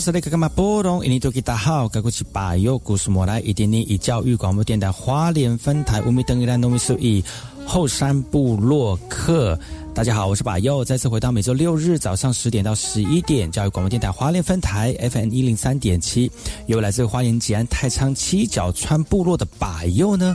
是那个嘛波动？印尼多吉大好，该过去把右故事莫来，一点点以教育广播电台花莲分台五米等于兰农米数以后山部落客。大家好，我是把右，再次回到每周六日早上十点到十一点教育广播电台华联分台 FM 一零三点七，由来自花莲吉安太仓七角川部落的把右呢。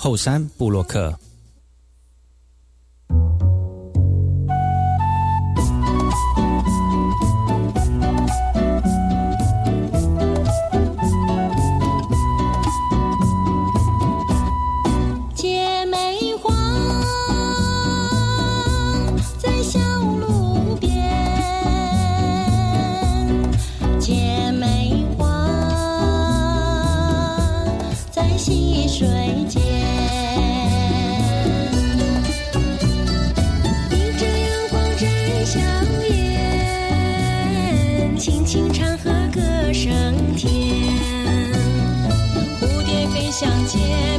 后山布洛克。相见。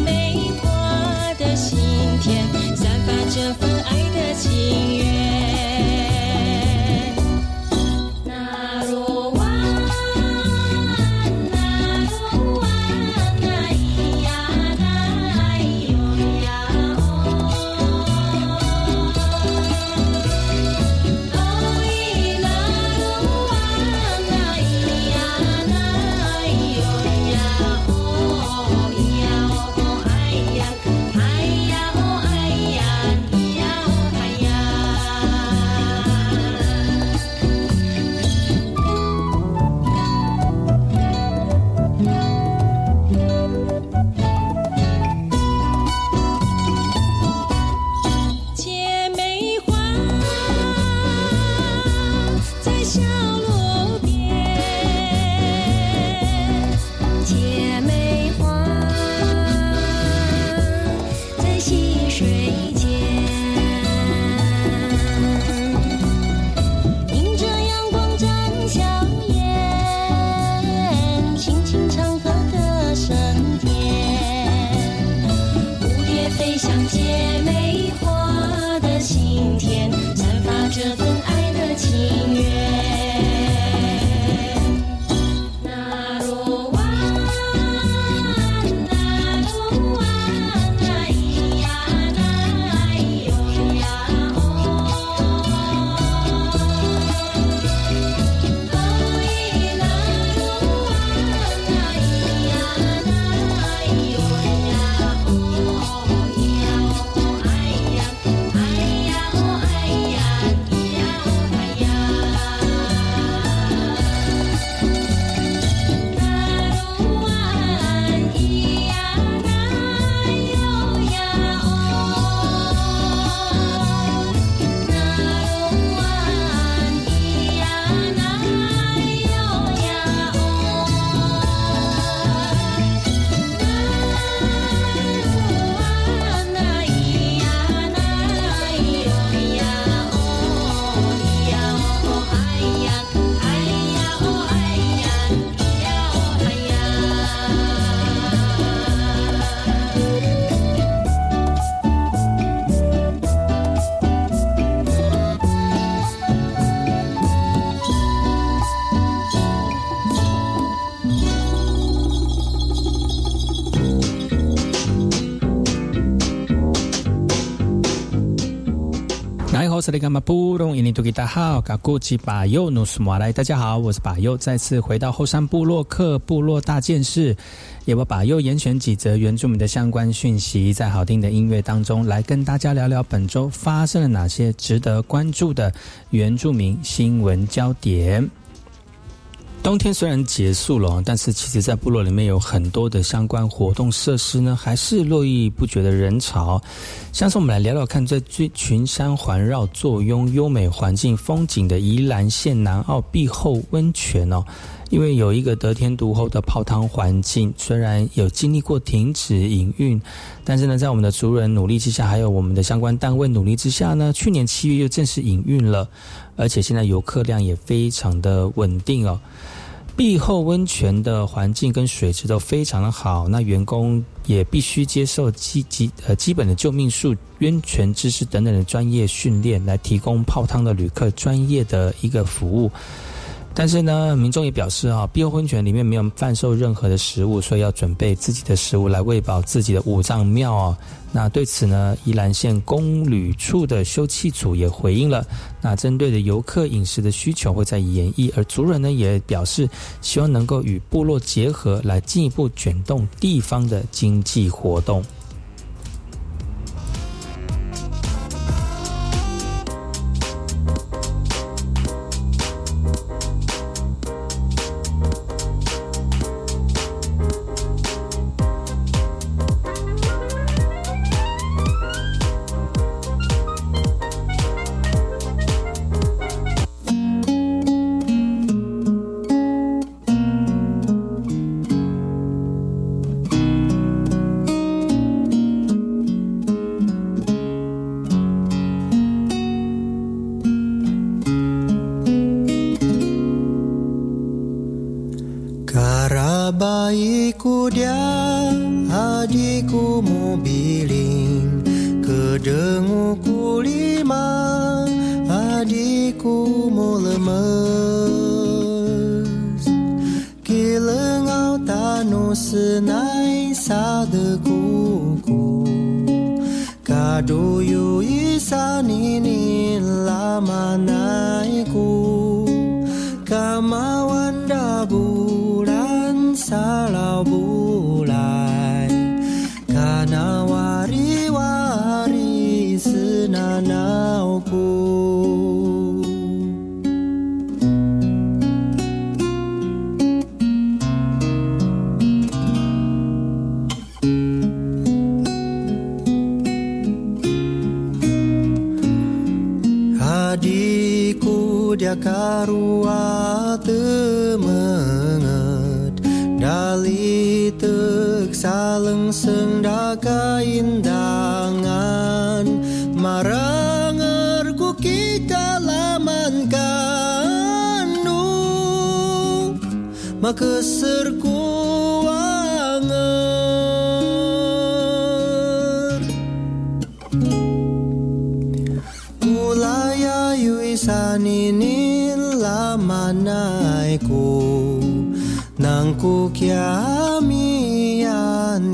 大家好，我是巴尤，再次回到后山部落克部落大件事，也我巴尤严选几则原住民的相关讯息，在好听的音乐当中来跟大家聊聊本周发生了哪些值得关注的原住民新闻焦点。冬天虽然结束了，但是其实，在部落里面有很多的相关活动设施呢，还是络绎不绝的人潮。像是我们来聊聊看，在最群山环绕、坐拥优美环境风景的宜兰县南澳碧后温泉哦，因为有一个得天独厚的泡汤环境，虽然有经历过停止营运，但是呢，在我们的族人努力之下，还有我们的相关单位努力之下呢，去年七月又正式营运了，而且现在游客量也非常的稳定哦。壁后温泉的环境跟水质都非常的好，那员工也必须接受基基呃基本的救命术、温泉知识等等的专业训练，来提供泡汤的旅客专业的一个服务。但是呢，民众也表示啊，碧后温泉里面没有贩售任何的食物，所以要准备自己的食物来喂饱自己的五脏庙啊。那对此呢，宜兰县公旅处的休憩组也回应了。那针对的游客饮食的需求会在演绎，而族人呢也表示希望能够与部落结合，来进一步卷动地方的经济活动。Lamanaiku Nangku kiamian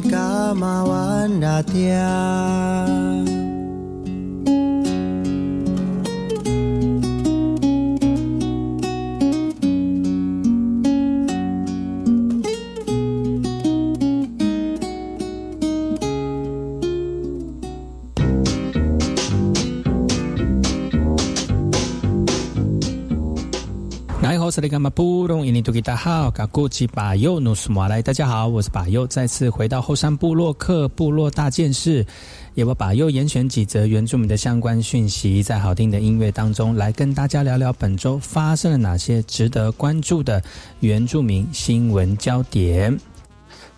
kamawan datia. 是那个嘛布隆印尼多吉大好，嘎古吉巴尤努斯马来，大家好，我是巴尤，再次回到后山部落克部落大件事，也我巴尤严选几则原住民的相关讯息，在好听的音乐当中来跟大家聊聊本周发生了哪些值得关注的原住民新闻焦点。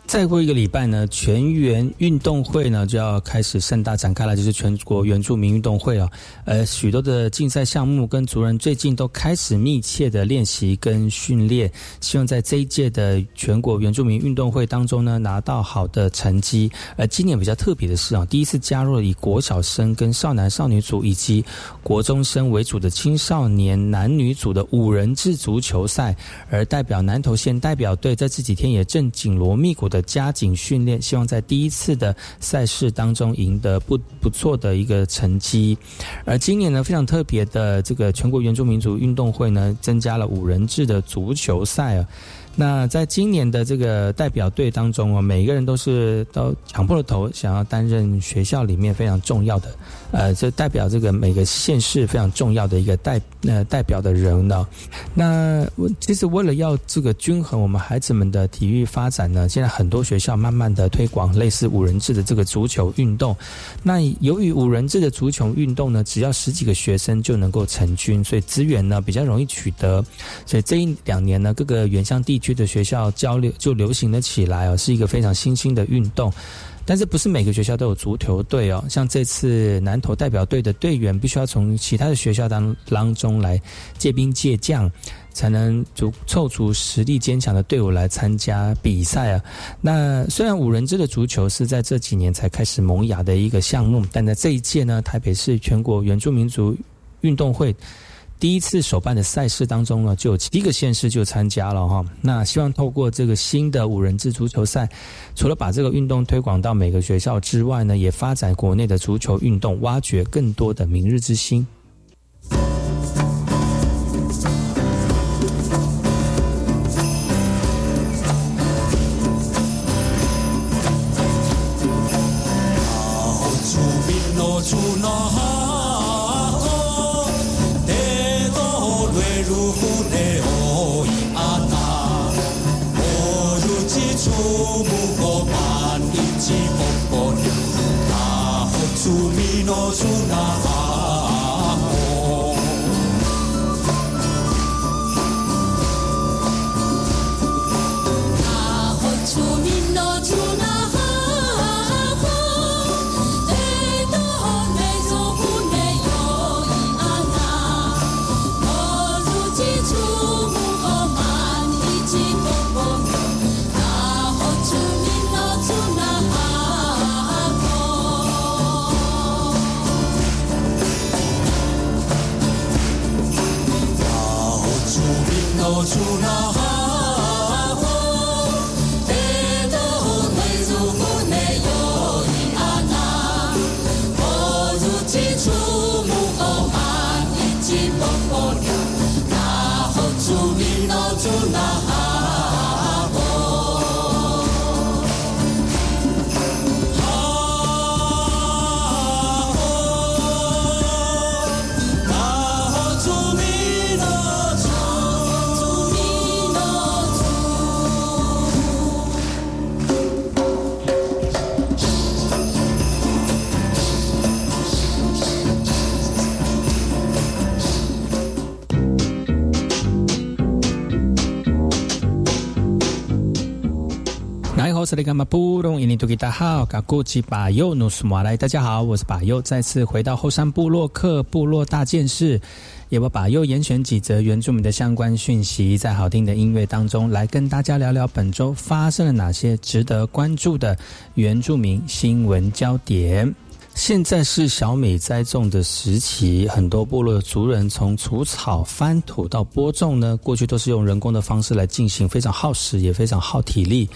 再过一个礼拜呢，全员运动会呢就要开始盛大展开了，就是全国原住民运动会啊。呃，许多的竞赛项目跟族人最近都开始密切的练习跟训练，希望在这一届的全国原住民运动会当中呢拿到好的成绩。而今年比较特别的是啊，第一次加入了以国小生跟少男少女组以及国中生为主的青少年男女组的五人制足球赛，而代表南投县代表队在这几天也正紧锣密鼓的。加紧训练，希望在第一次的赛事当中赢得不不错的一个成绩。而今年呢，非常特别的这个全国原住民族运动会呢，增加了五人制的足球赛啊。那在今年的这个代表队当中啊，每一个人都是都抢破了头，想要担任学校里面非常重要的，呃，这代表这个每个县市非常重要的一个代呃代表的人呢。那其实为了要这个均衡我们孩子们的体育发展呢，现在很多学校慢慢的推广类似五人制的这个足球运动。那由于五人制的足球运动呢，只要十几个学生就能够成军，所以资源呢比较容易取得。所以这一两年呢，各个原乡地区。区的学校交流就流行了起来哦，是一个非常新兴的运动。但是不是每个学校都有足球队哦？像这次南投代表队的队员，必须要从其他的学校当当中来借兵借将，才能足凑足实力坚强的队伍来参加比赛啊。那虽然五人制的足球是在这几年才开始萌芽的一个项目，但在这一届呢，台北市全国原住民族运动会。第一次首办的赛事当中呢，就有七个县市就参加了哈。那希望透过这个新的五人制足球赛，除了把这个运动推广到每个学校之外呢，也发展国内的足球运动，挖掘更多的明日之星。大家好，我是巴尤，再次回到后山部落克部落大件事，也把巴尤严选几则原住民的相关讯息，在好听的音乐当中来跟大家聊聊本周发生了哪些值得关注的原住民新闻焦点。现在是小米栽种的时期，很多部落的族人从除草、翻土到播种呢，过去都是用人工的方式来进行，非常耗时，也非常耗体力。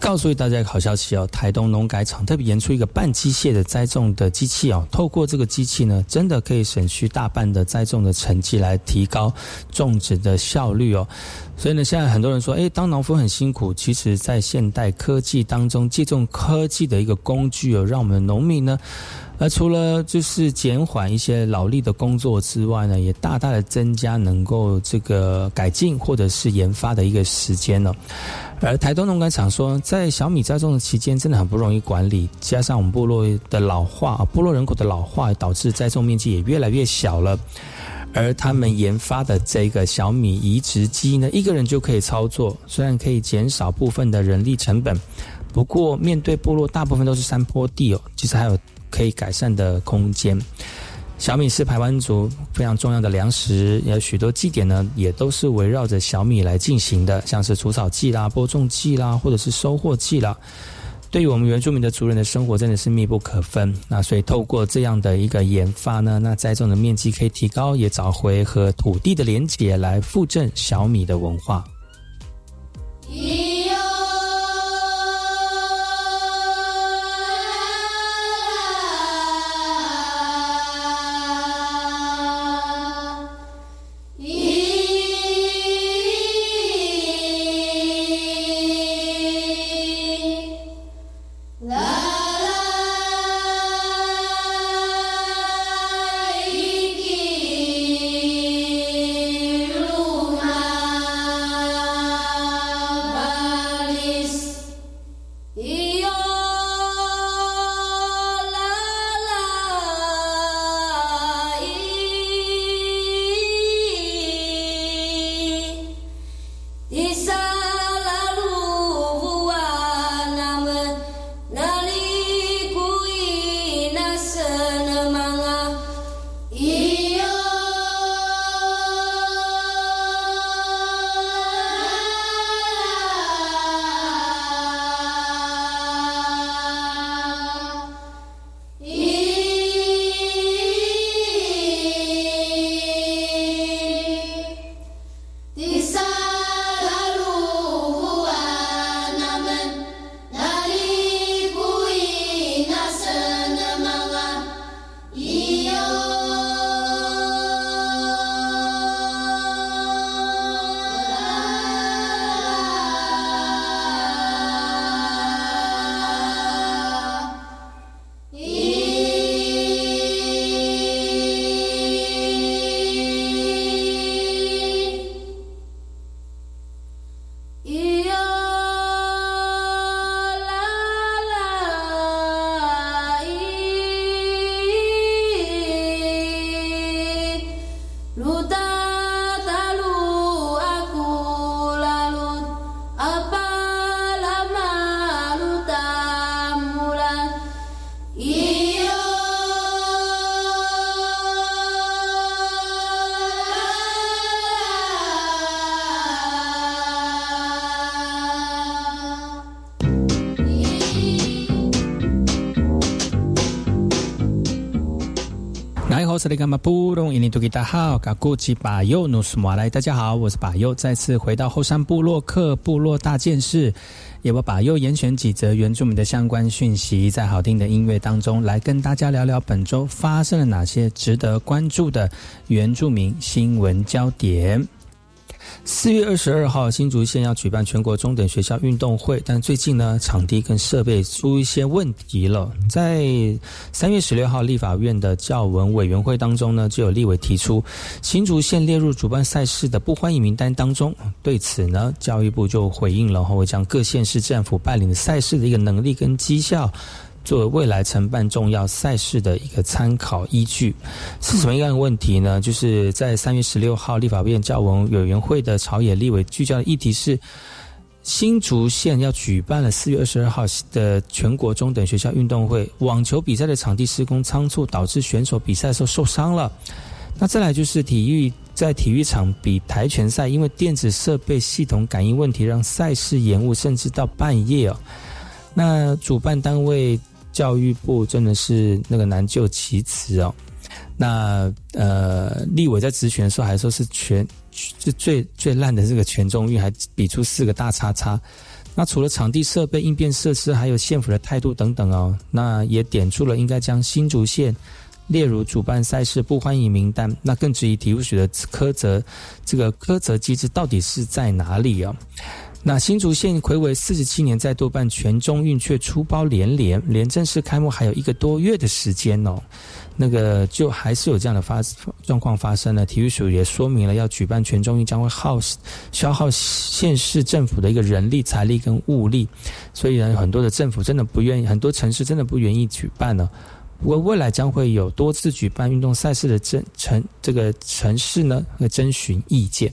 告诉大家一个好消息哦，台东农改场特别研出一个半机械的栽种的机器哦，透过这个机器呢，真的可以省去大半的栽种的成绩，来提高种植的效率哦。所以呢，现在很多人说，诶，当农夫很辛苦，其实在现代科技当中，借重科技的一个工具哦，让我们农民呢。而除了就是减缓一些劳力的工作之外呢，也大大的增加能够这个改进或者是研发的一个时间呢。而台东农改场说，在小米栽种的期间真的很不容易管理，加上我们部落的老化，部落人口的老化，导致栽种面积也越来越小了。而他们研发的这个小米移植机呢，一个人就可以操作，虽然可以减少部分的人力成本，不过面对部落大部分都是山坡地哦，其实还有。可以改善的空间。小米是排湾族非常重要的粮食，有许多祭典呢，也都是围绕着小米来进行的，像是除草季啦、播种季啦，或者是收获季啦。对于我们原住民的族人的生活，真的是密不可分。那所以透过这样的一个研发呢，那栽种的面积可以提高，也找回和土地的连结，来复振小米的文化。斯里干嘛？布隆伊尼图吉达好，嘎古吉巴尤努斯马来，大家好，我是巴尤，再次回到后山部落克部落大件事，也我巴尤严选几则原住民的相关讯息，在好听的音乐当中来跟大家聊聊本周发生了哪些值得关注的原住民新闻焦点。四月二十二号，新竹县要举办全国中等学校运动会，但最近呢，场地跟设备出一些问题了。在三月十六号，立法院的教文委员会当中呢，就有立委提出新竹县列入主办赛事的不欢迎名单当中。对此呢，教育部就回应了，会将各县市政府办理的赛事的一个能力跟绩效。作为未来承办重要赛事的一个参考依据，是什么样的问题呢？就是在三月十六号立法院教文委员会的朝野立委聚焦的议题是，新竹县要举办了四月二十二号的全国中等学校运动会，网球比赛的场地施工仓促，导致选手比赛的时候受伤了。那再来就是体育在体育场比跆拳赛，因为电子设备系统感应问题，让赛事延误，甚至到半夜哦。那主办单位。教育部真的是那个难就其词哦。那呃，立委在职权的时候还说是全是最最烂的这个全中运，还比出四个大叉叉。那除了场地设备、应变设施，还有县府的态度等等哦，那也点出了应该将新竹县列入主办赛事不欢迎名单。那更质疑体育署的苛责，这个苛责机制到底是在哪里啊？那新竹县魁违四十七年再度办全中运，却出包连连，连正式开幕还有一个多月的时间哦。那个就还是有这样的发状况发生了。体育署也说明了，要举办全中运将会耗消耗县市政府的一个人力、财力跟物力，所以呢，很多的政府真的不愿意，很多城市真的不愿意举办呢。不过未来将会有多次举办运动赛事的这城这个城市呢，会征询意见。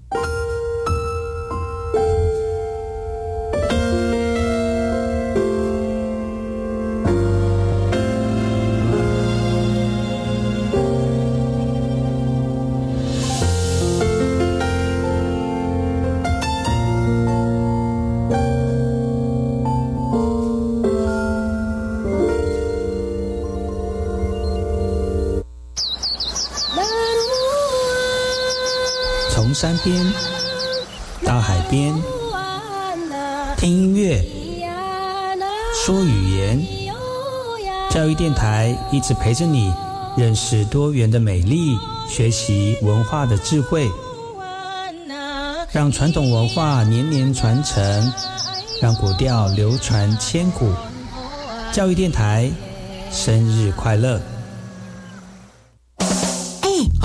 边到海边，听音乐，说语言，教育电台一直陪着你，认识多元的美丽，学习文化的智慧，让传统文化年年传承，让古调流传千古。教育电台，生日快乐！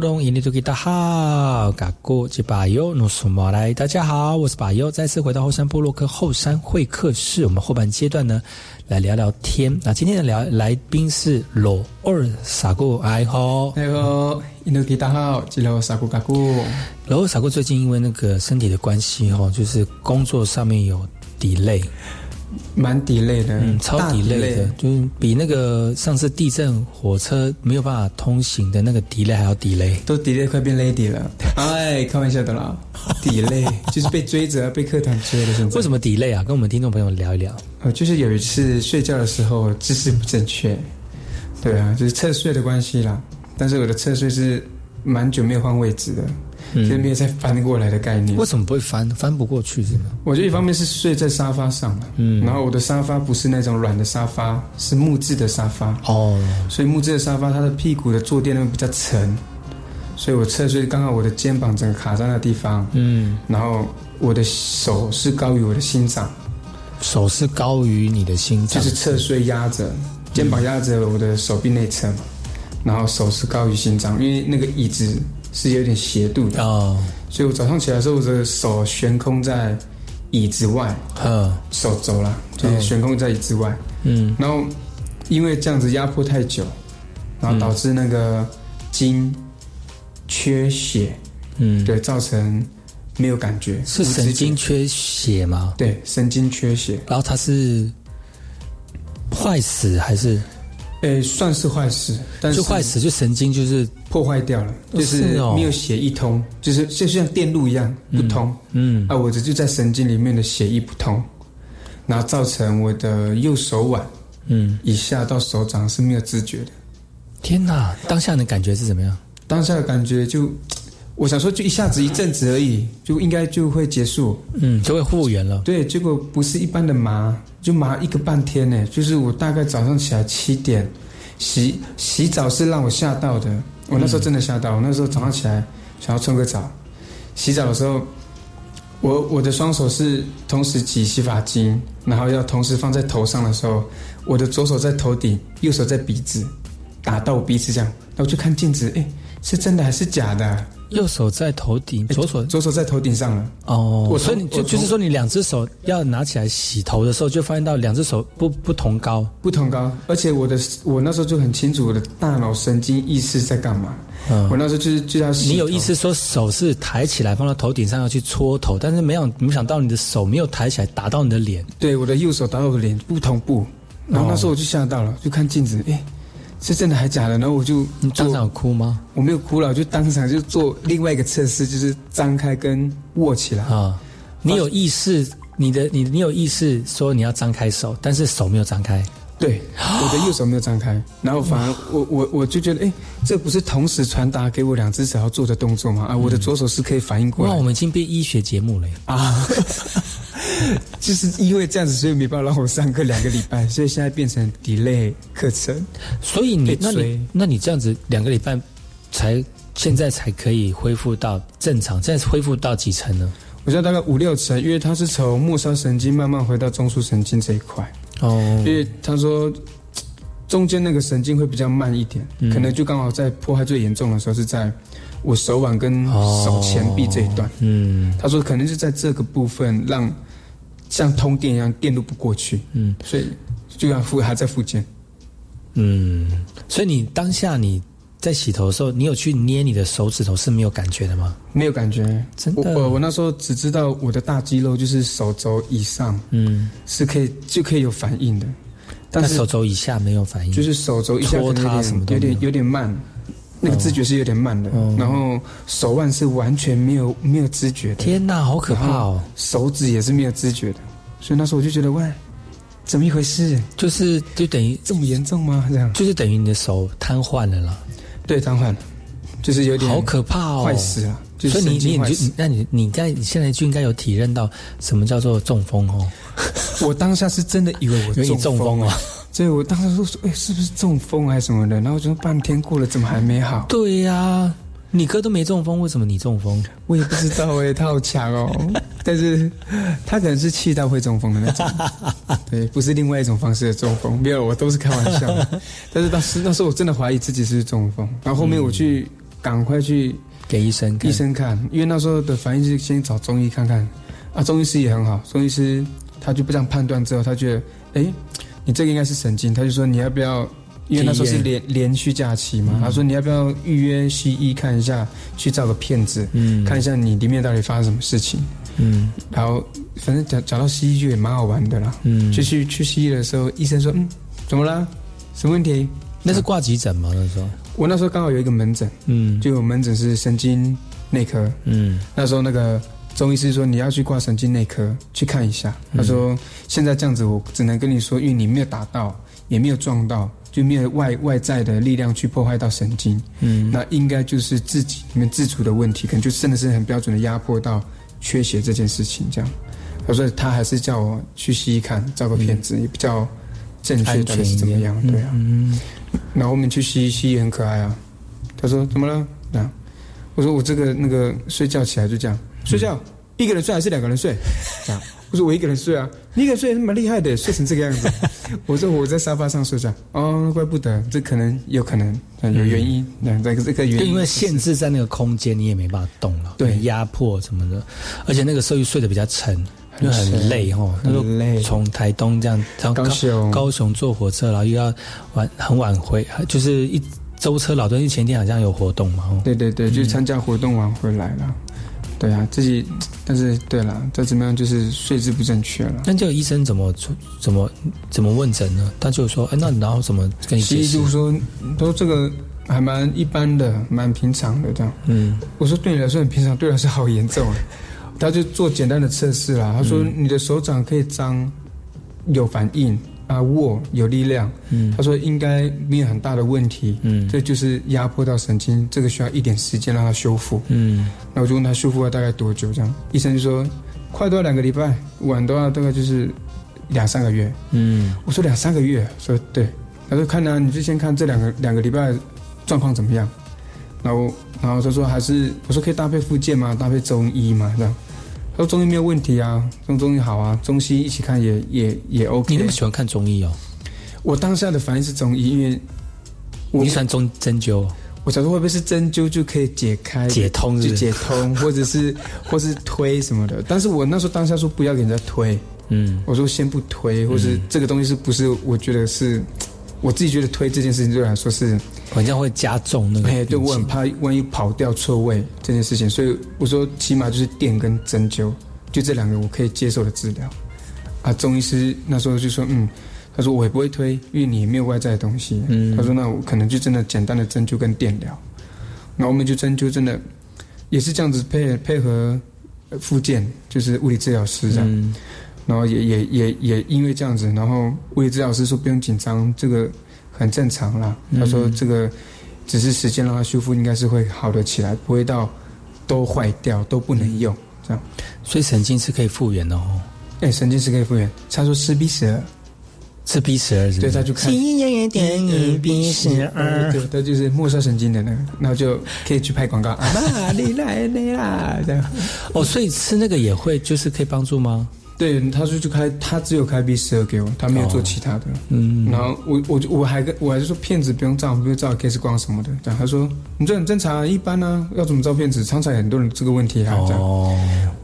懂？印尼土大好，嘎古吉巴尤努苏马来，大家好，我是巴尤，再次回到后山部落克后山会客室。我们后半阶段呢，来聊聊天。那今天的聊来宾是罗二傻姑，哎好，哎好，印尼土大好，吉罗傻姑嘎古。罗二傻姑最近因为那个身体的关系哈，就是工作上面有 delay。蛮 delay 的，嗯，超 delay 的，就是比那个上次地震火车没有办法通行的那个 delay 还要 delay，都 delay 快变 lady 了。哎，开玩笑的啦，delay 就是被追着，被课堂追的。为什么 delay 啊？跟我们听众朋友聊一聊。呃，就是有一次睡觉的时候姿势不正确，对啊，就是侧睡的关系啦。但是我的侧睡是蛮久没有换位置的。就没有再翻过来的概念。为什么不会翻？翻不过去是吗？我觉得一方面是睡在沙发上嗯，然后我的沙发不是那种软的沙发，是木质的沙发。哦，所以木质的沙发它的屁股的坐垫比较沉，所以我侧睡刚好我的肩膀整个卡在那地方，嗯，然后我的手是高于我的心脏，手是高于你的心脏，就是侧睡压着肩膀压着我的手臂内侧，然后手是高于心脏，因为那个椅子。是有点斜度的。哦，所以我早上起来的时候，我的手悬空在椅子外，嗯，手肘啦，就是悬空在椅子外，嗯，然后因为这样子压迫太久，然后导致那个筋缺血，嗯，对，造成没有感觉，是神经缺血吗？对，神经缺血，然后它是坏死还是？诶，算是坏事，但是就坏死，就神经就是破坏掉了，就是没有血一通，就是就像电路一样不通。嗯，啊，我这就在神经里面的血液不通，然后造成我的右手腕，嗯，以下到手掌是没有知觉的。天哪，当下的感觉是怎么样？当下的感觉就，我想说，就一下子一阵子而已，就应该就会结束，嗯，就会复原了。对，结果不是一般的麻。就麻一个半天呢，就是我大概早上起来七点洗洗澡是让我吓到的，我那时候真的吓到。我那时候早上起来想要冲个澡，洗澡的时候，我我的双手是同时挤洗发精，然后要同时放在头上的时候，我的左手在头顶，右手在鼻子，打到我鼻子这样，那我就看镜子，哎，是真的还是假的？右手在头顶，左手左手在头顶上了。哦，所以你就就是说，你两只手要拿起来洗头的时候，就发现到两只手不不同高，不同高。而且我的我那时候就很清楚我的大脑神经意识在干嘛。嗯，我那时候就是就要洗。你有意思说手是抬起来放到头顶上要去搓头，但是没有没想到你的手没有抬起来打到你的脸。对，我的右手打到我的脸不同步，然后那时候我就吓到了，就看镜子，哎。是真的还假的？然后我就你当场哭吗？我没有哭了，我就当场就做另外一个测试，就是张开跟握起来啊。你有意识你的你你有意识说你要张开手，但是手没有张开。对，我的右手没有张开，然后反而我我我就觉得，哎，这不是同时传达给我两只手要做的动作吗？啊，我的左手是可以反应过来。哇，我们已经变医学节目了啊！就是因为这样子，所以没办法让我上课两个礼拜，所以现在变成 delay 课程。所以你那你那你这样子两个礼拜才现在才可以恢复到正常，现在恢复到几层呢？我现在大概五六层，因为它是从末梢神经慢慢回到中枢神经这一块。哦，因为他说中间那个神经会比较慢一点，可能就刚好在破坏最严重的时候是在我手腕跟手前臂这一段。嗯，他说可能是在这个部分让像通电一样电路不过去。嗯，所以就要复还在复健。嗯，所以你当下你在洗头的时候，你有去捏你的手指头是没有感觉的吗？没有感觉，真的。我我那时候只知道我的大肌肉就是手肘以上，嗯，是可以就可以有反应的，但是手肘以下没有反应，就是手肘以下有点有点有点慢，那个知觉是有点慢的。然后手腕是完全没有没有知觉的。天哪，好可怕哦！手指也是没有知觉的，所以那时候我就觉得，喂，怎么一回事？就是就等于这么严重吗？这样就是等于你的手瘫痪了啦。对，瘫痪了，就是有点好可怕哦，坏死了。所以你你你就那你你在你现在就应该有体认到什么叫做中风哦。我当下是真的以为我中风哦，所以我当时说说哎是不是中风还是什么的，然后就半天过了怎么还没好？对呀，你哥都没中风，为什么你中风？我也不知道哎，他好强哦。但是他可能是气到会中风的那种，对，不是另外一种方式的中风。没有，我都是开玩笑。但是当时那时候我真的怀疑自己是中风，然后后面我去赶快去。给医生医生看，因为那时候的反应是先找中医看看，啊，中医师也很好，中医师他就不这样判断之后，他觉得，哎，你这个应该是神经，他就说你要不要，因为那时候是连连续假期嘛，他说你要不要预约西医看一下，去照个片子，嗯，看一下你里面到底发生什么事情，嗯，然后反正讲讲到西医就也蛮好玩的啦，嗯，就去去西医的时候，医生说，嗯，怎么了？什么问题？那是挂急诊吗？那时候？我那时候刚好有一个门诊，嗯，就有门诊是神经内科，嗯，那时候那个中医师说你要去挂神经内科去看一下，他说现在这样子我只能跟你说，因为你没有打到，也没有撞到，就没有外外在的力量去破坏到神经，嗯，那应该就是自己里面自主的问题，可能就真的是很标准的压迫到缺血这件事情这样，他说他还是叫我去西医看照个片子也比较正确的是怎么样，对啊。然后我们去西西医很可爱啊，他说怎么了？啊，我说我这个那个睡觉起来就这样。睡觉，一个人睡还是两个人睡？啊，我说我一个人睡啊，你一个人睡蛮厉害的，睡成这个样子。我说我在沙发上睡觉，哦，怪不得，这可能有可能有原因，这个这个原因，因为限制在那个空间，你也没办法动了，对，压迫什么的，而且那个时候又睡得比较沉。就很累哈，很累。从台东这样，高雄高雄坐火车，然后又要晚很晚回，就是一舟车劳顿。因为前天好像有活动嘛，对对对，就参加活动完回来了。对啊，自己但是对了，再怎么样就是睡姿不正确了。那这个医生怎么怎么怎么问诊呢？他就说，哎，那然后怎么跟你解释？就说都这个还蛮一般的，蛮平常的这样。嗯，我说对你来说很平常，对我来说好严重啊。他就做简单的测试啦。他说：“你的手掌可以张，有反应啊，握有力量。”嗯，他说应该没有很大的问题。嗯，这就是压迫到神经，这个需要一点时间让它修复。嗯，那我就问他修复了大概多久？这样，医生就说快都要两个礼拜，晚的话大概就是两三个月。嗯，我说两三个月，说对。他说看呢，你就先看这两个两个礼拜状况怎么样。然后，然后他说还是我说可以搭配附件吗？搭配中医嘛，这样。说中医没有问题啊，用中医好啊，中西一起看也也也 OK。你那么喜欢看中医哦？我当下的反应是中医，因为我喜欢中针灸。我想说会不会是针灸就可以解开、解通、就解通，或者是或是推什么的？但是我那时候当下说不要给人家推，嗯，我说先不推，或是这个东西是不是？我觉得是。我自己觉得推这件事情对我来说是，好像会加重那个。哎，对我很怕万一跑掉错位这件事情，所以我说起码就是电跟针灸，就这两个我可以接受的治疗。啊，中医师那时候就说，嗯，他说我也不会推，因为你没有外在的东西。嗯，他说那我可能就真的简单的针灸跟电疗。那我们就针灸真的也是这样子配配合复健，就是物理治疗师这样。然后也也也也因为这样子，然后物理治疗师说不用紧张，这个很正常啦。他说这个只是时间让它修复，应该是会好的起来，不会到都坏掉都不能用这样。所以神经是可以复原的哦。哎，神经是可以复原。他说吃 B 十二，吃 B 十二，对，他就看。电影 B 十二，对，他就是末梢神经的那个，然后就可以去拍广告。啊妈，你来你啦，这样。哦，所以吃那个也会，就是可以帮助吗？对，他说就开，他只有开 B 十二给我，他没有做其他的。嗯，然后我我我还跟我还是说骗子不用照，不用照 X 光什么的。这样他说你这很正常啊，一般呢，要怎么照骗子？常常很多人这个问题啊。哦，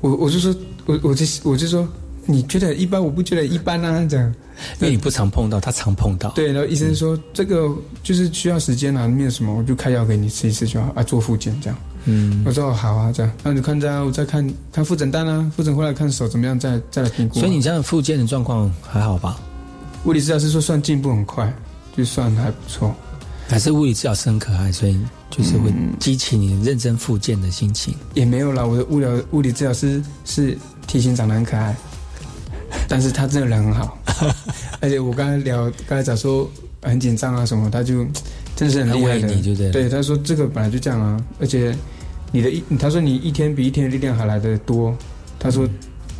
我我就说，我我就我就说。你觉得一般，我不觉得一般啊，这样，因为你不常碰到，他常碰到。对，然后医生说这个就是需要时间啊，没有什么，我就开药给你吃一吃就好啊，做复健这样。嗯，我说好啊，这样，那你看在我再看看复诊单啊，复诊回来看手怎么样，再再来评估。所以你这样复健的状况还好吧？物理治疗师说算进步很快，就算还不错。还是物理治疗师很可爱，所以就是会激起你认真复健的心情。也没有啦，我的物疗物理治疗师是体型长得很可爱。但是他真的人很好，而且我刚才聊，刚才讲说很紧张啊什么，他就真的是很厉害的，对对，他说这个本来就这样啊，而且你的一，他说你一天比一天的力量还来的多，他说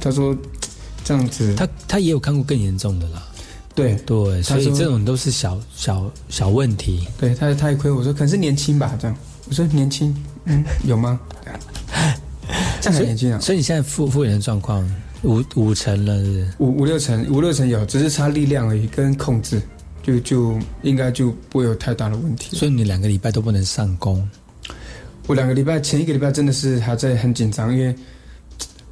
他说这样子，他他也有看过更严重的啦，对对，所以这种都是小小小问题，对，他太亏，我说可能是年轻吧，这样，我说年轻，嗯，有吗？这样很年轻啊，所以你现在复复原的状况。五五成了，五五六成，五六成有，只是差力量而已，跟控制，就就应该就不会有太大的问题。所以你两个礼拜都不能上工。我两个礼拜前一个礼拜真的是还在很紧张，因为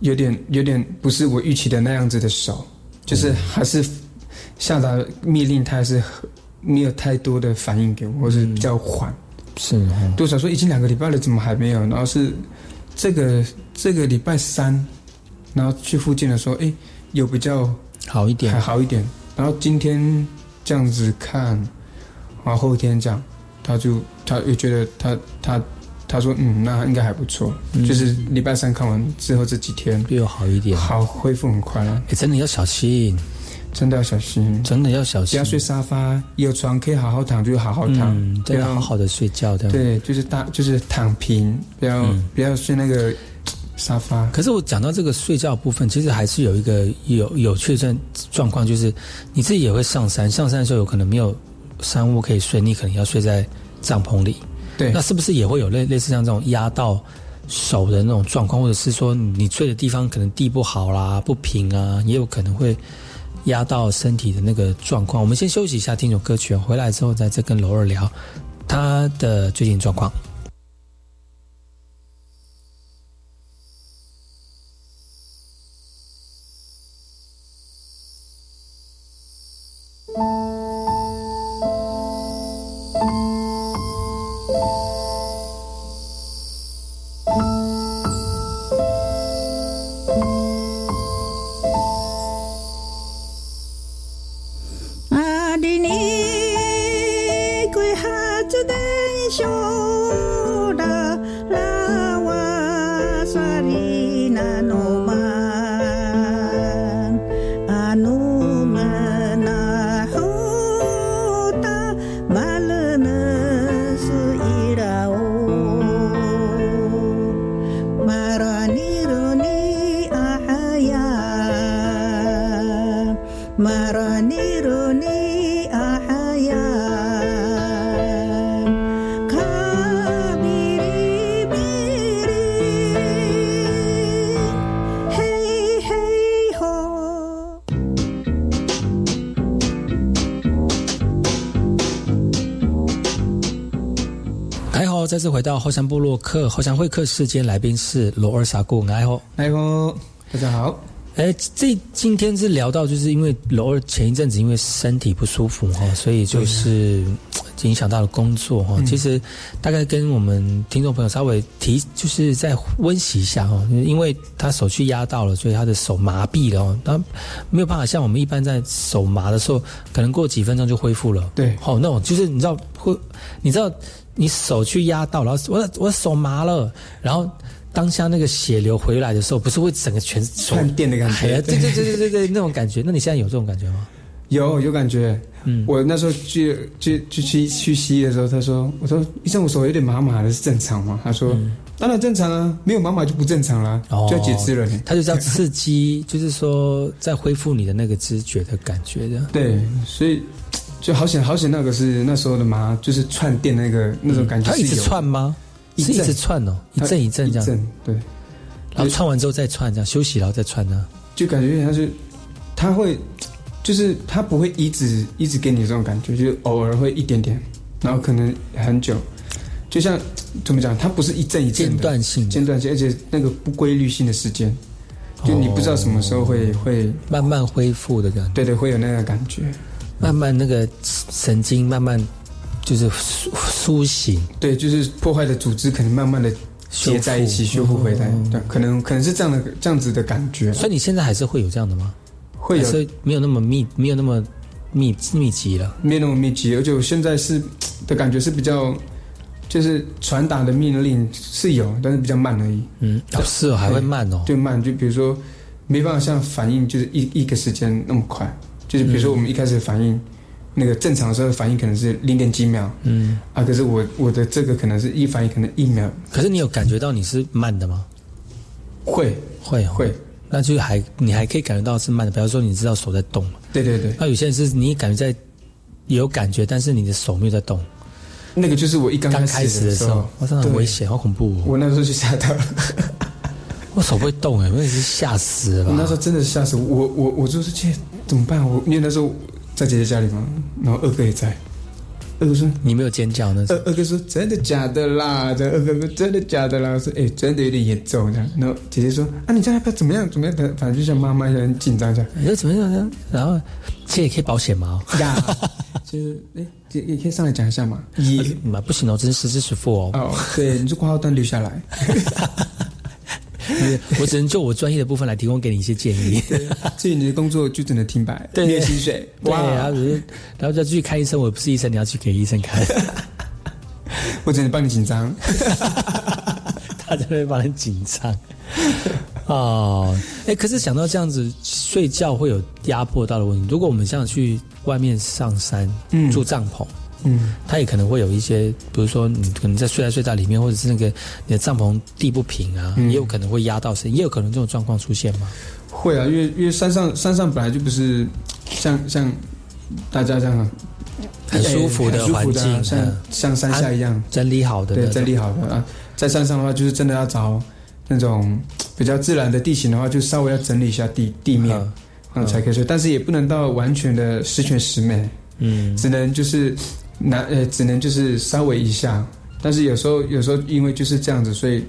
有点有点不是我预期的那样子的手，就是还是下达命令，他还是没有太多的反应给我，或是比较缓。是，多少说已经两个礼拜了，怎么还没有？然后是这个这个礼拜三。然后去附近的时候，哎，有比较好一点，还好一点。然后今天这样子看，然后后天这样，他就他又觉得他他他说嗯，那应该还不错。就是礼拜三看完之后这几天又好一点，好恢复很快了。哎，真的要小心，真的要小心，真的要小心。不要睡沙发，有床可以好好躺就好好躺，不要好好的睡觉的。对，就是大就是躺平，不要不要睡那个。沙发。可是我讲到这个睡觉部分，其实还是有一个有有确诊状况，就是你自己也会上山，上山的时候有可能没有山屋可以睡，你可能要睡在帐篷里。那是不是也会有类类似像这种压到手的那种状况，或者是说你睡的地方可能地不好啦、不平啊，也有可能会压到身体的那个状况？我们先休息一下，听首歌曲，回来之后再再跟罗二聊他的最近状况。次回到后山部落客后山会客室，间，来宾是罗尔萨古爱好爱好，大家好。哎，这今天是聊到，就是因为罗尔前一阵子因为身体不舒服哈，所以就是影响到了工作哈。其实大概跟我们听众朋友稍微提，就是再温习一下哈，因为他手去压到了，所以他的手麻痹了哦，他没有办法像我们一般在手麻的时候，可能过几分钟就恢复了。对，好，那种就是你知道会，你知道。你手去压到，然后我我手麻了，然后当下那个血流回来的时候，不是会整个全串 电的感觉？对对对对对对，那种感觉。那你现在有这种感觉吗？有有感觉。嗯，我那时候去去去去去西医的时候，他说：“我说医生，我手有点麻麻的，是正常吗？”他说：“当然正常啊，没有麻麻就不正常了，就要截肢了。”他就叫刺激，就是说在恢复你的那个知觉的感觉的。对，所以就好险好险，那个是那时候的麻，就是串电那个那种感觉。他一直串吗？是一直串哦，一阵一阵这样。对，然后串完之后再串，这样休息然后再串呢，就感觉他是他会。就是他不会一直一直给你这种感觉，就是偶尔会一点点，然后可能很久，就像怎么讲，它不是一阵一阵的间断性，间断性，而且那个不规律性的时间，就你不知道什么时候会会慢慢恢复的感觉，对对，会有那个感觉，慢慢那个神经慢慢就是苏苏醒，对，就是破坏的组织可能慢慢的接在一起修复。回来，对，可能可能是这样的这样子的感觉，所以你现在还是会有这样的吗？会有，没有那么密，没有那么密密集了，没有那么密集，而且我现在是的感觉是比较，就是传达的命令是有，但是比较慢而已。嗯，是哦，还会慢哦，就慢，就比如说没办法像反应就是一一个时间那么快，就是比如说我们一开始反应那个正常的时候反应可能是零点几秒，嗯啊，可是我我的这个可能是一反应可能一秒，可是你有感觉到你是慢的吗？会会会。那就还你还可以感觉到是慢的，比方说你知道手在动嘛？对对对。那有些人是你感觉在有感觉，但是你的手没有在动。那个就是我一刚开始的时候，哇，真的很危险，好恐怖。我那时候就吓到了，我手不会动哎，我也是吓死了。我那时候真的吓死我，我我就是去怎么办？我因为那时候在姐姐家里嘛，然后二哥也在。二哥说：“你没有尖叫呢。”二二哥说：“真的假的啦？”这二哥说：“真的假的啦？”我说：“哎，真的有点严重。”这样，然后姐姐说：“啊，你这样要不要怎么样？怎么样？反反正就像妈妈一样很紧张这样。你说怎么样呢？然后这也可以保险吗？呀，就是哎，也也可以上来讲一下嘛。也嘛不行哦，这是实支实付哦。哦，对，你就挂号单留下来。我只能就我专业的部分来提供给你一些建议。至于你的工作，就只能听白，没有薪水。对，然后只是，然后再去看医生。我不是医生，你要去给医生看。我只能帮你紧张。他在那帮你紧张。哦，哎，可是想到这样子睡觉会有压迫到的问题。如果我们像去外面上山住帐篷。嗯，它也可能会有一些，比如说你可能在睡在睡袋里面，或者是那个你的帐篷地不平啊，也有可能会压到身，也有可能这种状况出现吗？会啊，因为因为山上山上本来就不是像像大家这样很舒服的环境，像像山下一样整理好的，对，整理好的啊。在山上的话，就是真的要找那种 比较自然的地形的话，就稍微要整理一下地地面，然后才可以睡。但是也不能到完全的十全十美，嗯，只能就是。那呃，只能就是稍微一下，但是有时候有时候因为就是这样子，所以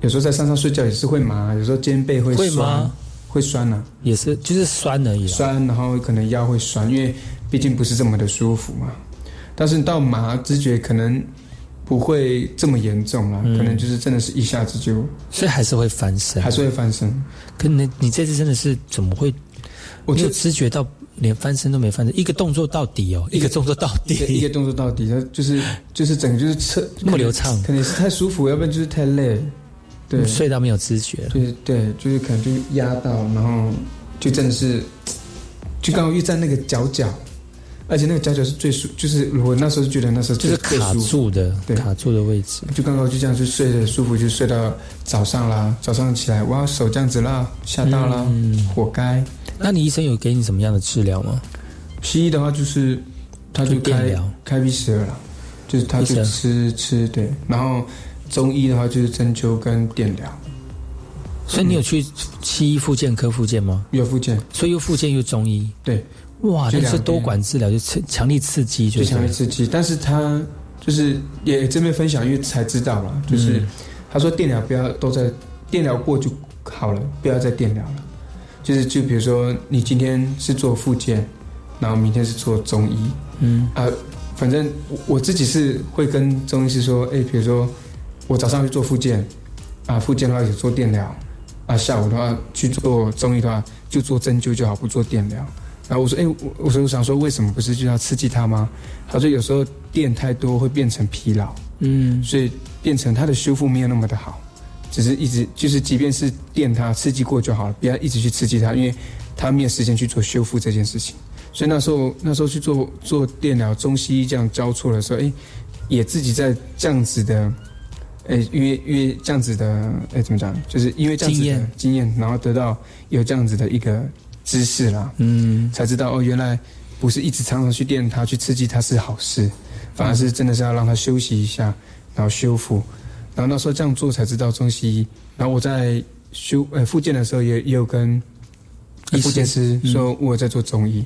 有时候在山上睡觉也是会麻，有时候肩背会酸，会酸呢，也是就是酸而已。酸，然后可能腰会酸，因为毕竟不是这么的舒服嘛。但是到麻知觉可能不会这么严重了，可能就是真的是一下子就，所以还是会翻身，还是会翻身。可你你这次真的是怎么会？我就知觉到。连翻身都没翻身，一个动作到底哦，一个动作到底，一个动作到底，他就是就是整个就是侧那么流畅，可能是太舒服，要不然就是太累，对，睡到没有知觉，就是对，就是可能就压到，然后就真的是，就刚好又在那个角角，而且那个夹角是最舒，就是我那时候觉得那时候就是卡住的，对，卡住的位置，就刚好就这样就睡得舒服，就睡到早上啦，早上起来哇手这样子啦，吓到啦，嗯活该。那你医生有给你什么样的治疗吗？西医的话就是，他就开开 B 十二了，就是他就吃吃对，然后中医的话就是针灸跟电疗。所以你有去西医复健科复健吗？有复健，所以又复健又中医。对，哇，就是多管治疗，就强强力刺激，就强力刺激。但是他就是也这边分享，因为才知道嘛，就是他说电疗不要都在电疗过就好了，不要再电疗了。就是就比如说，你今天是做复健，然后明天是做中医，嗯啊，反正我我自己是会跟中医师说，哎，比如说我早上去做复健，啊，复健的话也做电疗，啊，下午的话去做中医的话就做针灸就好，不做电疗。然后我说，哎，我我说我想说，为什么不是就要刺激他吗？他说有时候电太多会变成疲劳，嗯，所以变成他的修复没有那么的好。只是一直就是，即便是电他刺激过就好了，不要一直去刺激他，因为他没有时间去做修复这件事情。所以那时候那时候去做做电疗，中西医这样交错的时候，哎，也自己在这样子的，哎，因为因为这样子的，哎，怎么讲？就是因为这样子的经验，然后得到有这样子的一个知识啦，嗯，才知道哦，原来不是一直常常去电它去刺激它是好事，反而是真的是要让它休息一下，然后修复。然后那时候这样做才知道中西医。然后我在修呃复健的时候也也有跟复健师说我在做中医，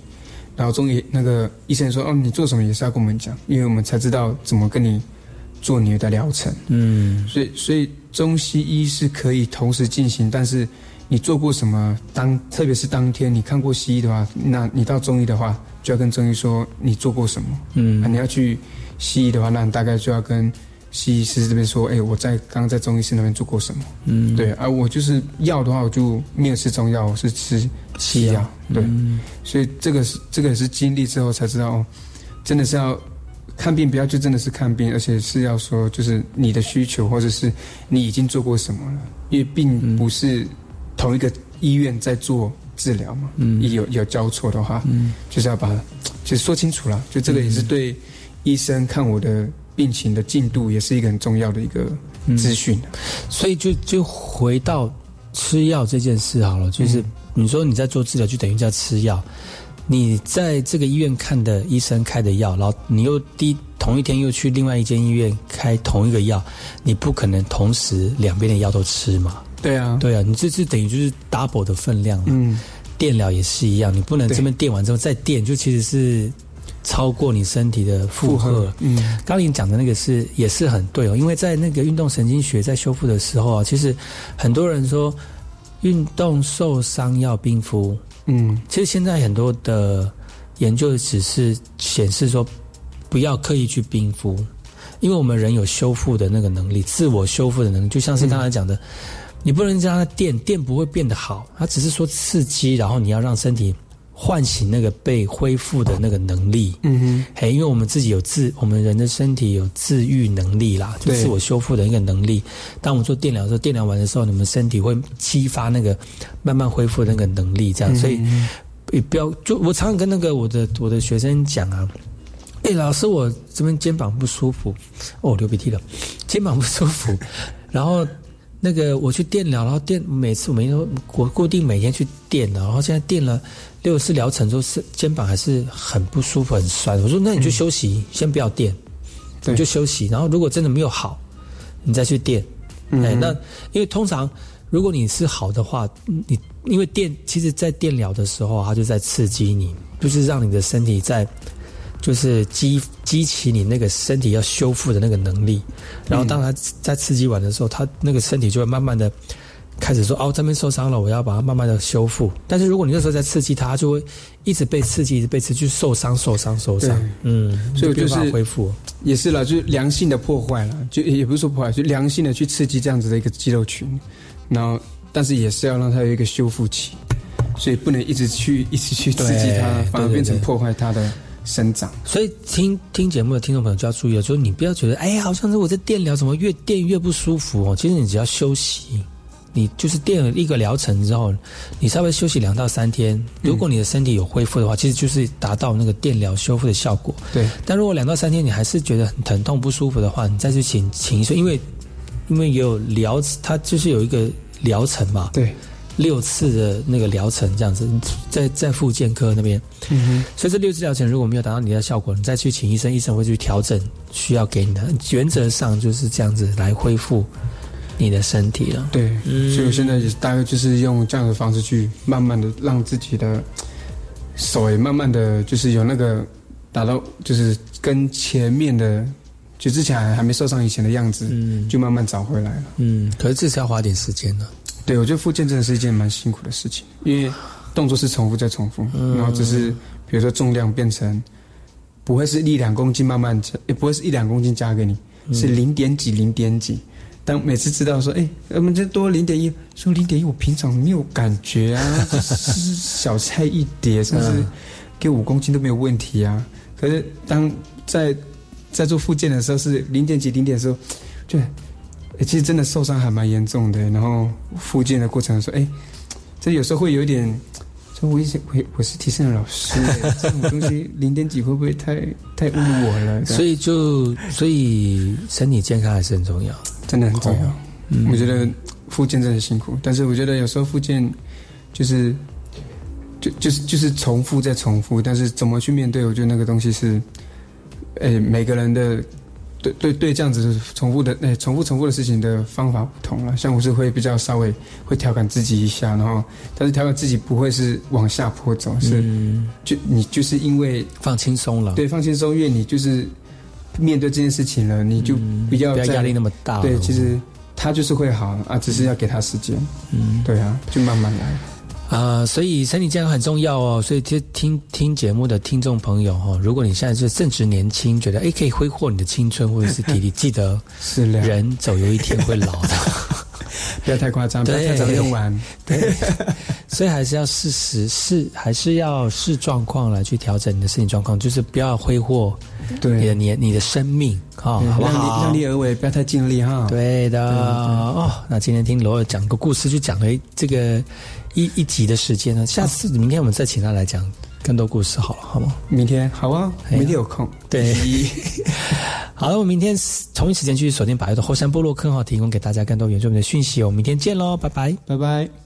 然后中医那个医生说哦你做什么也是要跟我们讲，因为我们才知道怎么跟你做你的疗程。嗯，所以所以中西医是可以同时进行，但是你做过什么当特别是当天你看过西医的话，那你到中医的话就要跟中医说你做过什么。嗯，啊、你要去西医的话，那你大概就要跟。西医师这边说：“哎，我在刚刚在中医师那边做过什么？嗯，对，而、啊、我就是药的话，我就没有吃中药，我是吃西药。对，嗯、所以这个是这个也是经历之后才知道，哦，真的是要看病，不要就真的是看病，而且是要说就是你的需求，或者是你已经做过什么了，因为并不是同一个医院在做治疗嘛。嗯，有有交错的话，嗯，就是要把就是说清楚了，就这个也是对医生看我的。”病情的进度也是一个很重要的一个资讯、嗯，所以就就回到吃药这件事好了，就是你说你在做治疗，就等于在吃药。你在这个医院看的医生开的药，然后你又第同一天又去另外一间医院开同一个药，你不可能同时两边的药都吃嘛？对啊，对啊，你这是等于就是 double 的分量了。嗯，电疗也是一样，你不能这边电完之后再电，就其实是。超过你身体的负荷，嗯，刚你讲的那个是也是很对哦，因为在那个运动神经学在修复的时候啊，其实很多人说运动受伤要冰敷，嗯，其实现在很多的研究只是显示说不要刻意去冰敷，因为我们人有修复的那个能力，自我修复的能力，就像是刚才讲的，嗯、你不能让它电，电不会变得好，它只是说刺激，然后你要让身体。唤醒那个被恢复的那个能力，嗯哼，嘿，因为我们自己有自，我们人的身体有自愈能力啦，就自我修复的一个能力。当我们做电疗的时候，电疗完的时候，你们身体会激发那个慢慢恢复的那个能力，这样。嗯、所以也不要，就我常常跟那个我的我的学生讲啊，哎、欸，老师，我这边肩膀不舒服，哦，流鼻涕了，肩膀不舒服，然后。那个我去电疗，然后电每次我每天都我固定每天去电的，然后现在电了六次疗程之后，是肩膀还是很不舒服、很酸。我说那你就休息，嗯、先不要电，你就休息。然后如果真的没有好，你再去电。嗯、哎，那因为通常如果你是好的话，你因为电其实，在电疗的时候，它就在刺激你，就是让你的身体在。就是激激起你那个身体要修复的那个能力，然后当它在刺激完的时候，它那个身体就会慢慢的开始说：“哦，这边受伤了，我要把它慢慢的修复。”但是如果你那时候在刺激它，它就会一直被刺激，一直被刺激，受伤、受伤、受伤。嗯，所以就是恢复也是了，就是良性的破坏了，就也不是说破坏，就良性的去刺激这样子的一个肌肉群，然后但是也是要让它有一个修复期，所以不能一直去一直去刺激它，反而变成破坏它的。生长，所以听听节目的听众朋友就要注意了，就是你不要觉得，哎呀，好像是我在电疗，怎么越电越不舒服哦。其实你只要休息，你就是电了一个疗程之后，你稍微休息两到三天，如果你的身体有恢复的话，嗯、其实就是达到那个电疗修复的效果。对。但如果两到三天你还是觉得很疼痛不舒服的话，你再去请请医生，因为因为有疗，它就是有一个疗程嘛。对。六次的那个疗程这样子，在在复健科那边，嗯哼，所以这六次疗程如果没有达到你的效果，你再去请医生，医生会去调整需要给你的。原则上就是这样子来恢复你的身体了。对，嗯、所以我现在也大概就是用这样的方式去慢慢的让自己的手也慢慢的就是有那个达到，就是跟前面的就之前还还没受伤以前的样子，嗯，就慢慢找回来了。嗯，可是这是要花点时间的。对，我觉得复健真的是一件蛮辛苦的事情，因为动作是重复再重复，嗯、然后只是比如说重量变成不会是一两公斤慢慢加，也不会是一两公斤加给你，嗯、是零点几零点几。当每次知道说，哎，我们这多零点一，说零点一，我平常没有感觉啊，是小菜一碟，甚至给五公斤都没有问题啊。可是当在在做复健的时候是零点几零点的时候，就哎，其实真的受伤还蛮严重的。然后复健的过程说，哎，这有时候会有一点，说我以前我我是提升的老师，这种东西零点几会不会太太侮辱我了？所以就所以身体健康还是很重要，真的很重要。我觉得复健真的辛苦，但是我觉得有时候复健就是。就就是就是重复再重复，但是怎么去面对？我觉得那个东西是，诶，每个人的对对对这样子重复的诶重复重复的事情的方法不同了。像我是会比较稍微会调侃自己一下，然后但是调侃自己不会是往下坡走，是就你就是因为放轻松了，对，放轻松，因为你就是面对这件事情了，你就不要压力那么大。对，其实他就是会好啊，只是要给他时间。嗯，对啊，就慢慢来。啊，所以身体健康很重要哦。所以听听听节目的听众朋友哈，如果你现在是正值年轻，觉得哎可以挥霍你的青春或者 是体力，记得是人总有一天会老的，不要太夸张，不要太早用完。对，所以还是要适时适，还是要视状况来去调整你的身体状况，就是不要挥霍你的年你的生命啊，好不好？量力而为，不要太尽力哈。对的哦。那今天听罗尔讲个故事，就讲了这个。一一集的时间呢？下次明天我们再请他来讲更多故事，好了，好吗？明天好啊，明天有空。对，好了，我明天同一时间继续锁定百度的后山部落，坑号提供给大家更多原住民的讯息。我们明天见喽，拜拜，拜拜。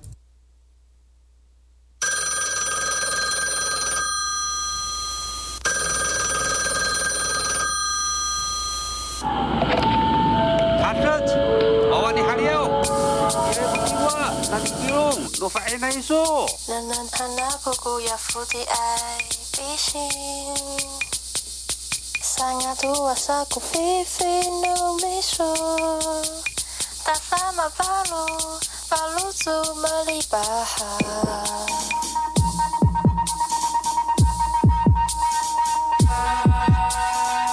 No miso Tak sama balu, balu tu melibahan tak